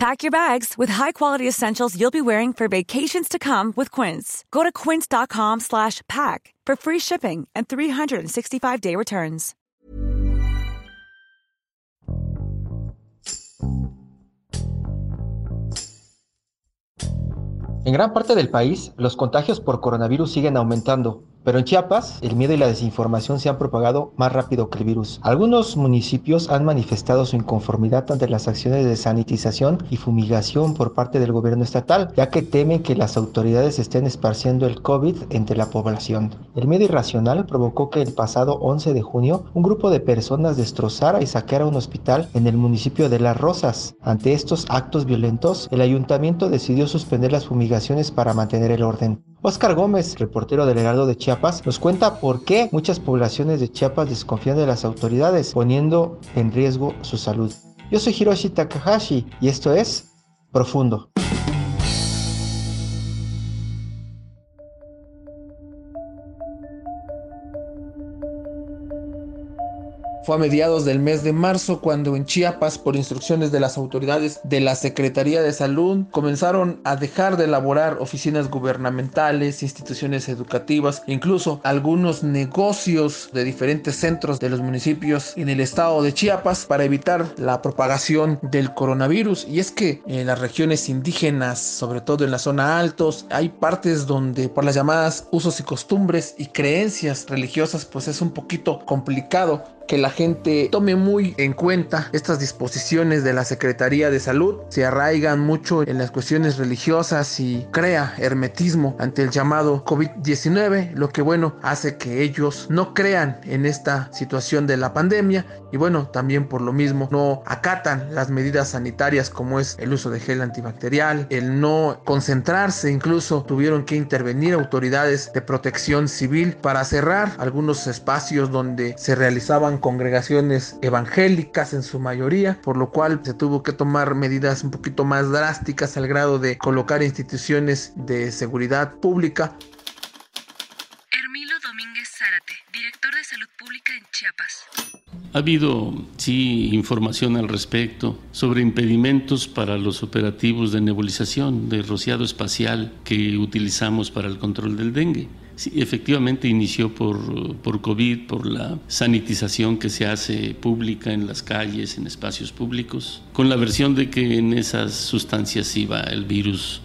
Pack your bags with high-quality essentials you'll be wearing for vacations to come with Quince. Go to quince.com slash pack for free shipping and 365-day returns. En gran parte del país, los contagios por coronavirus siguen aumentando, pero en Chiapas, el miedo y la desinformación se han propagado más rápido que el virus. Algunos municipios han manifestado su inconformidad ante las acciones de sanitización y fumigación por parte del gobierno estatal, ya que temen que las autoridades estén esparciendo el COVID entre la población. El miedo irracional provocó que el pasado 11 de junio un grupo de personas destrozara y saqueara un hospital en el municipio de Las Rosas. Ante estos actos violentos, el ayuntamiento decidió suspender las fumigaciones para mantener el orden. Oscar Gómez, reportero del Heraldo de Chiapas, nos cuenta por qué muchas poblaciones de Chiapas desconfían de las autoridades, poniendo en riesgo su salud. Yo soy Hiroshi Takahashi y esto es Profundo. Fue a mediados del mes de marzo cuando en Chiapas, por instrucciones de las autoridades de la Secretaría de Salud, comenzaron a dejar de elaborar oficinas gubernamentales, instituciones educativas, incluso algunos negocios de diferentes centros de los municipios en el estado de Chiapas para evitar la propagación del coronavirus. Y es que en las regiones indígenas, sobre todo en la zona altos, hay partes donde por las llamadas usos y costumbres y creencias religiosas, pues es un poquito complicado que la gente tome muy en cuenta estas disposiciones de la Secretaría de Salud, se arraigan mucho en las cuestiones religiosas y crea hermetismo ante el llamado COVID-19, lo que bueno hace que ellos no crean en esta situación de la pandemia. Y bueno, también por lo mismo no acatan las medidas sanitarias como es el uso de gel antibacterial, el no concentrarse, incluso tuvieron que intervenir autoridades de protección civil para cerrar algunos espacios donde se realizaban congregaciones evangélicas en su mayoría, por lo cual se tuvo que tomar medidas un poquito más drásticas al grado de colocar instituciones de seguridad pública. Hermilo Domínguez Zárate, director de Salud Pública en Chiapas. Ha habido, sí, información al respecto sobre impedimentos para los operativos de nebulización, de rociado espacial que utilizamos para el control del dengue. Efectivamente inició por, por COVID, por la sanitización que se hace pública en las calles, en espacios públicos, con la versión de que en esas sustancias iba el virus,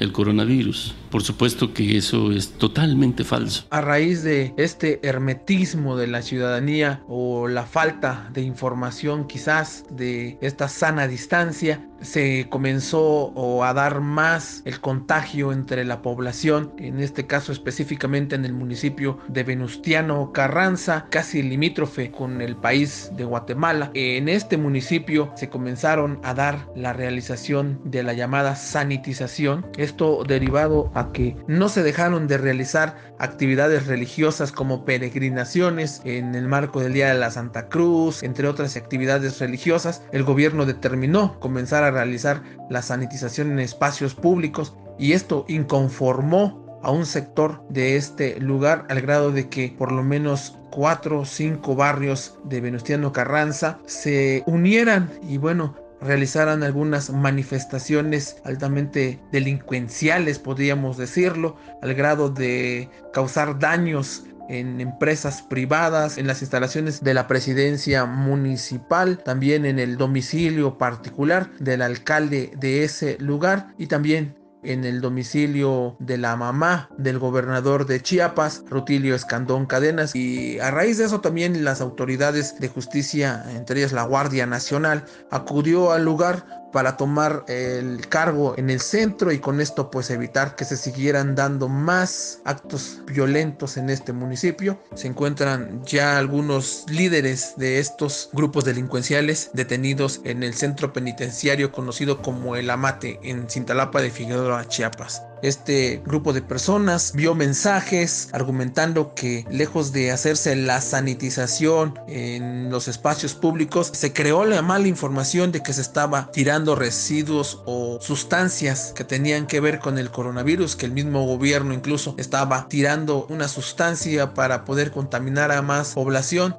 el coronavirus. Por supuesto que eso es totalmente falso. A raíz de este hermetismo de la ciudadanía o la falta de información quizás de esta sana distancia, se comenzó a dar más el contagio entre la población, en este caso específicamente en el municipio de Venustiano Carranza, casi limítrofe con el país de Guatemala. En este municipio se comenzaron a dar la realización de la llamada sanitización, esto derivado que no se dejaron de realizar actividades religiosas como peregrinaciones en el marco del Día de la Santa Cruz, entre otras actividades religiosas, el gobierno determinó comenzar a realizar la sanitización en espacios públicos y esto inconformó a un sector de este lugar al grado de que por lo menos cuatro o cinco barrios de Venustiano Carranza se unieran. Y bueno realizaran algunas manifestaciones altamente delincuenciales, podríamos decirlo, al grado de causar daños en empresas privadas, en las instalaciones de la presidencia municipal, también en el domicilio particular del alcalde de ese lugar y también en el domicilio de la mamá del gobernador de Chiapas, Rutilio Escandón Cadenas. Y a raíz de eso también las autoridades de justicia, entre ellas la Guardia Nacional, acudió al lugar para tomar el cargo en el centro y con esto pues evitar que se siguieran dando más actos violentos en este municipio. Se encuentran ya algunos líderes de estos grupos delincuenciales detenidos en el centro penitenciario conocido como El Amate en Cintalapa de Figueroa, Chiapas. Este grupo de personas vio mensajes argumentando que lejos de hacerse la sanitización en los espacios públicos, se creó la mala información de que se estaba tirando residuos o sustancias que tenían que ver con el coronavirus, que el mismo gobierno incluso estaba tirando una sustancia para poder contaminar a más población.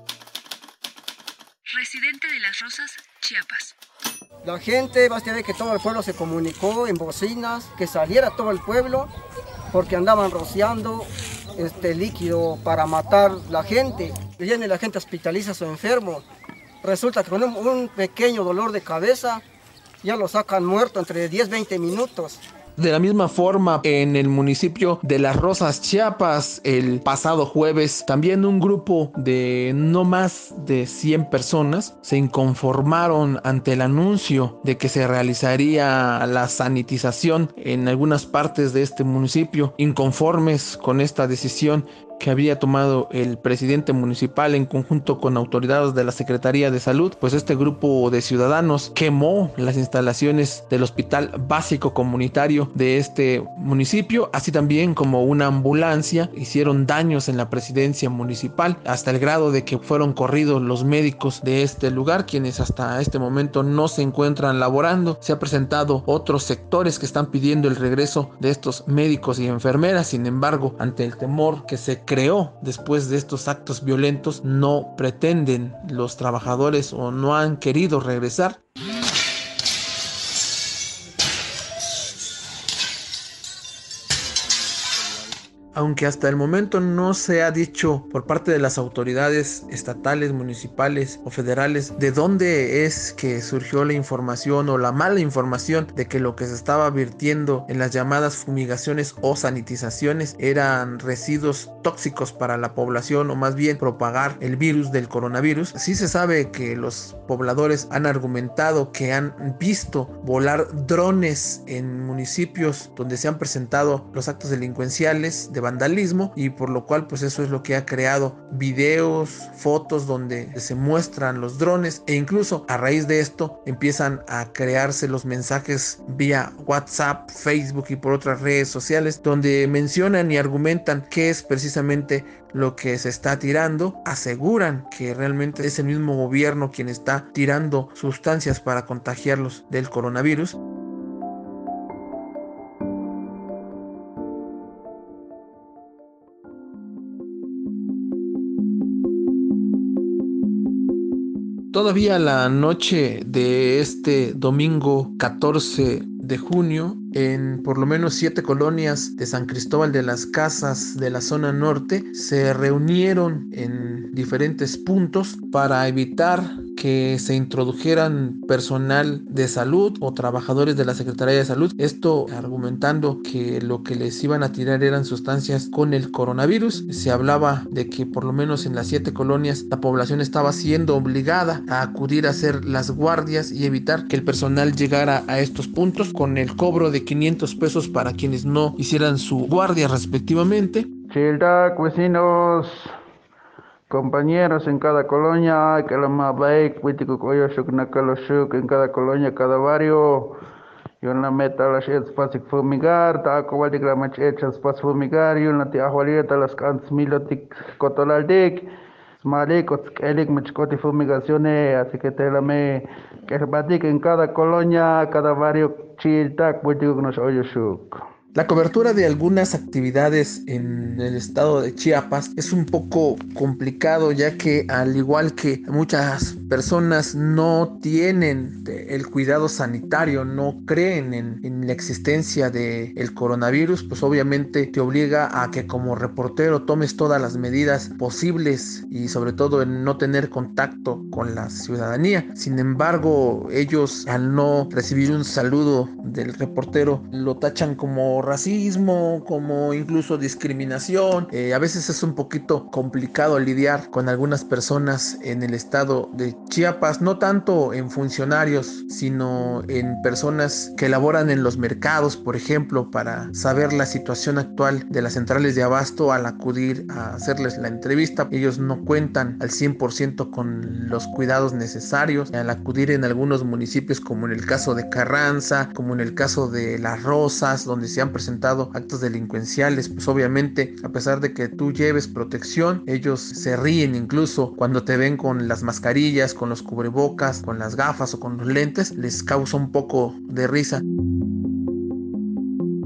Residente de Las Rosas, Chiapas. La gente, basta ver que todo el pueblo se comunicó en bocinas, que saliera todo el pueblo, porque andaban rociando este líquido para matar la gente. Viene la gente hospitaliza a su enfermo. Resulta que con un, un pequeño dolor de cabeza ya lo sacan muerto entre 10-20 minutos. De la misma forma, en el municipio de Las Rosas, Chiapas, el pasado jueves, también un grupo de no más de 100 personas se inconformaron ante el anuncio de que se realizaría la sanitización en algunas partes de este municipio. Inconformes con esta decisión, que había tomado el presidente municipal en conjunto con autoridades de la Secretaría de Salud, pues este grupo de ciudadanos quemó las instalaciones del Hospital Básico Comunitario de este municipio, así también como una ambulancia, hicieron daños en la presidencia municipal hasta el grado de que fueron corridos los médicos de este lugar, quienes hasta este momento no se encuentran laborando. Se ha presentado otros sectores que están pidiendo el regreso de estos médicos y enfermeras, sin embargo, ante el temor que se creó después de estos actos violentos no pretenden los trabajadores o no han querido regresar. Aunque hasta el momento no se ha dicho por parte de las autoridades estatales, municipales o federales de dónde es que surgió la información o la mala información de que lo que se estaba virtiendo en las llamadas fumigaciones o sanitizaciones eran residuos tóxicos para la población o más bien propagar el virus del coronavirus. Sí se sabe que los pobladores han argumentado que han visto volar drones en municipios donde se han presentado los actos delincuenciales de vandalismo y por lo cual pues eso es lo que ha creado videos, fotos donde se muestran los drones e incluso a raíz de esto empiezan a crearse los mensajes vía WhatsApp, Facebook y por otras redes sociales donde mencionan y argumentan que es precisamente lo que se está tirando, aseguran que realmente es el mismo gobierno quien está tirando sustancias para contagiarlos del coronavirus. Todavía la noche de este domingo 14 de junio, en por lo menos siete colonias de San Cristóbal de las Casas de la zona norte, se reunieron en diferentes puntos para evitar que se introdujeran personal de salud o trabajadores de la Secretaría de Salud. Esto argumentando que lo que les iban a tirar eran sustancias con el coronavirus. Se hablaba de que por lo menos en las siete colonias la población estaba siendo obligada a acudir a hacer las guardias y evitar que el personal llegara a estos puntos con el cobro de 500 pesos para quienes no hicieran su guardia respectivamente. Childa, vecinos, compañeros en cada colonia, que la más en cada colonia, cada barrio. Yo la meta las espacio fumigar, ta cual de grama espacio fumigar, yo la tía jualita las cans milotic cotolaldic, smalicos, elik machcoti fumigaciones, así que te la me que en cada colonia, cada barrio, chiltac, buitic nos oyo shuk. La cobertura de algunas actividades en el estado de Chiapas es un poco complicado ya que al igual que muchas personas no tienen el cuidado sanitario, no creen en, la existencia del el coronavirus, pues obviamente te obliga a que como reportero tomes todas las medidas posibles y sobre todo en no tener contacto con la ciudadanía. Sin embargo, ellos al no recibir un saludo del reportero lo tachan como racismo, como incluso discriminación. Eh, a veces es un poquito complicado lidiar con algunas personas en el estado de Chiapas, no tanto en funcionarios, sino en personas que laboran en los mercados, por ejemplo, para saber la situación actual de las centrales de abasto al acudir a hacerles la entrevista. Ellos no cuentan al 100% con los cuidados necesarios al acudir en algunos municipios como en el caso de Carranza, como en el caso de Las Rosas, donde se han presentado actos delincuenciales, pues obviamente a pesar de que tú lleves protección, ellos se ríen incluso cuando te ven con las mascarillas, con los cubrebocas, con las gafas o con los lentes, les causa un poco de risa.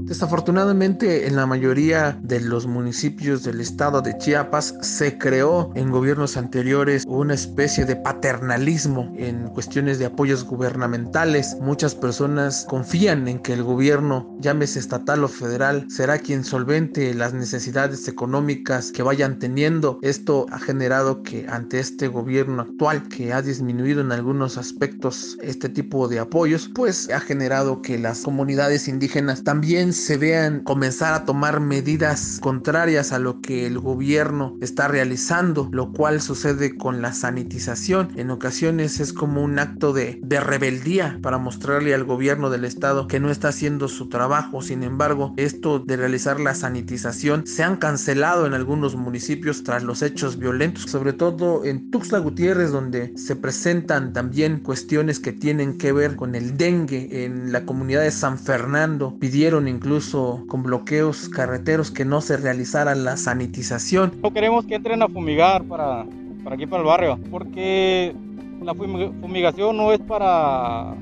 Desafortunadamente en la mayoría de los municipios del estado de Chiapas se creó en gobiernos anteriores una especie de paternalismo en cuestiones de apoyos gubernamentales. Muchas personas confían en que el gobierno, llámese estatal o federal, será quien solvente las necesidades económicas que vayan teniendo. Esto ha generado que ante este gobierno actual que ha disminuido en algunos aspectos este tipo de apoyos, pues ha generado que las comunidades indígenas también se vean comenzar a tomar medidas contrarias a lo que el gobierno está realizando, lo cual sucede con la sanitización. En ocasiones es como un acto de, de rebeldía para mostrarle al gobierno del estado que no está haciendo su trabajo. Sin embargo, esto de realizar la sanitización se han cancelado en algunos municipios tras los hechos violentos, sobre todo en Tuxtla Gutiérrez, donde se presentan también cuestiones que tienen que ver con el dengue. En la comunidad de San Fernando pidieron incluso incluso con bloqueos carreteros que no se realizara la sanitización. No queremos que entren a fumigar para, para aquí, para el barrio, porque la fumigación no es para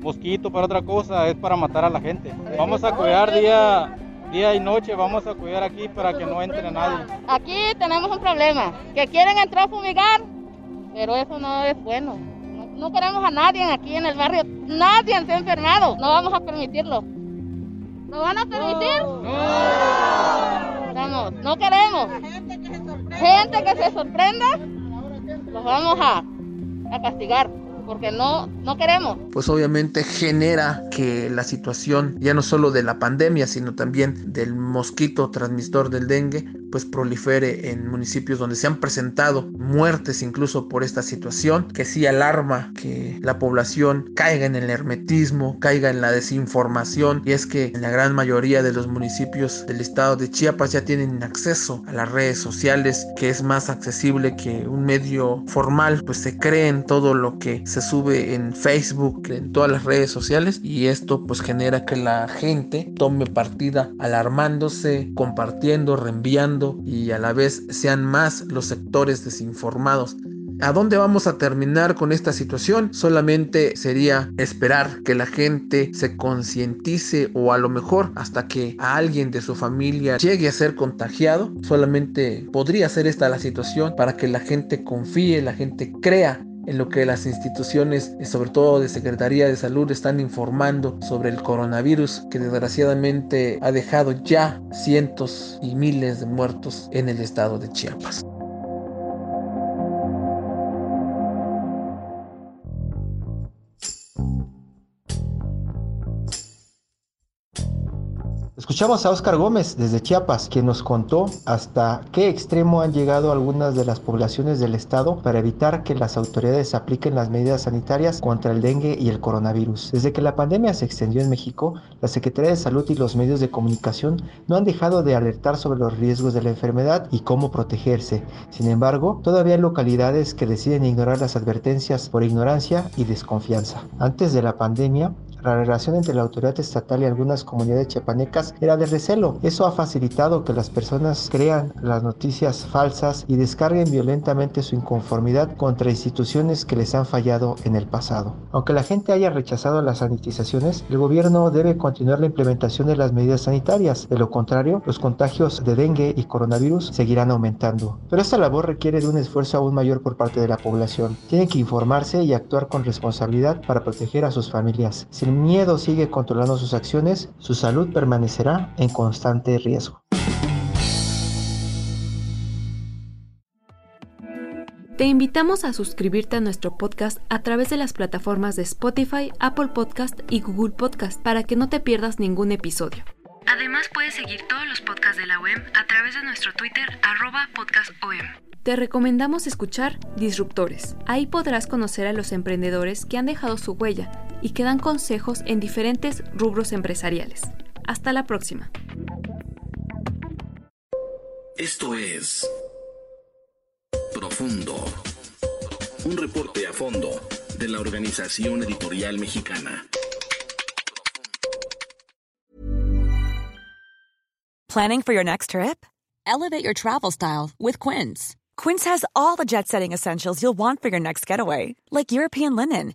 mosquito, para otra cosa, es para matar a la gente. Vamos a cuidar día, día y noche, vamos a cuidar aquí para que no entre nadie. Aquí tenemos un problema, que quieren entrar a fumigar, pero eso no es bueno. No, no queremos a nadie aquí en el barrio, nadie se ha enfermado, no vamos a permitirlo. ¿Lo van a permitir? No. Vamos, no queremos. Gente que se sorprenda, los vamos a, a castigar porque no, no queremos. Pues obviamente genera que la situación, ya no solo de la pandemia, sino también del mosquito transmisor del dengue, pues prolifere en municipios donde se han presentado muertes incluso por esta situación, que sí alarma que la población caiga en el hermetismo, caiga en la desinformación, y es que en la gran mayoría de los municipios del estado de Chiapas ya tienen acceso a las redes sociales, que es más accesible que un medio formal, pues se creen todo lo que se sube en Facebook, en todas las redes sociales y esto pues genera que la gente tome partida alarmándose, compartiendo, reenviando y a la vez sean más los sectores desinformados. ¿A dónde vamos a terminar con esta situación? Solamente sería esperar que la gente se concientice o a lo mejor hasta que a alguien de su familia llegue a ser contagiado. Solamente podría ser esta la situación para que la gente confíe, la gente crea en lo que las instituciones, eh, sobre todo de Secretaría de Salud, están informando sobre el coronavirus que desgraciadamente ha dejado ya cientos y miles de muertos en el estado de Chiapas. Escuchamos a Oscar Gómez desde Chiapas, quien nos contó hasta qué extremo han llegado algunas de las poblaciones del estado para evitar que las autoridades apliquen las medidas sanitarias contra el dengue y el coronavirus. Desde que la pandemia se extendió en México, la Secretaría de Salud y los medios de comunicación no han dejado de alertar sobre los riesgos de la enfermedad y cómo protegerse. Sin embargo, todavía hay localidades que deciden ignorar las advertencias por ignorancia y desconfianza. Antes de la pandemia, la relación entre la autoridad estatal y algunas comunidades chiapanecas era de recelo. Eso ha facilitado que las personas crean las noticias falsas y descarguen violentamente su inconformidad contra instituciones que les han fallado en el pasado. Aunque la gente haya rechazado las sanitizaciones, el gobierno debe continuar la implementación de las medidas sanitarias. De lo contrario, los contagios de dengue y coronavirus seguirán aumentando. Pero esta labor requiere de un esfuerzo aún mayor por parte de la población. Tienen que informarse y actuar con responsabilidad para proteger a sus familias el miedo sigue controlando sus acciones, su salud permanecerá en constante riesgo. Te invitamos a suscribirte a nuestro podcast a través de las plataformas de Spotify, Apple Podcast y Google Podcast para que no te pierdas ningún episodio. Además puedes seguir todos los podcasts de la web a través de nuestro Twitter arroba podcastom. Te recomendamos escuchar Disruptores. Ahí podrás conocer a los emprendedores que han dejado su huella y que dan consejos en diferentes rubros empresariales. Hasta la próxima. Esto es Profundo. Un reporte a fondo de la Organización Editorial Mexicana. Planning for your next trip? Elevate your travel style with Quince. Quince has all the jet setting essentials you'll want for your next getaway, like European linen,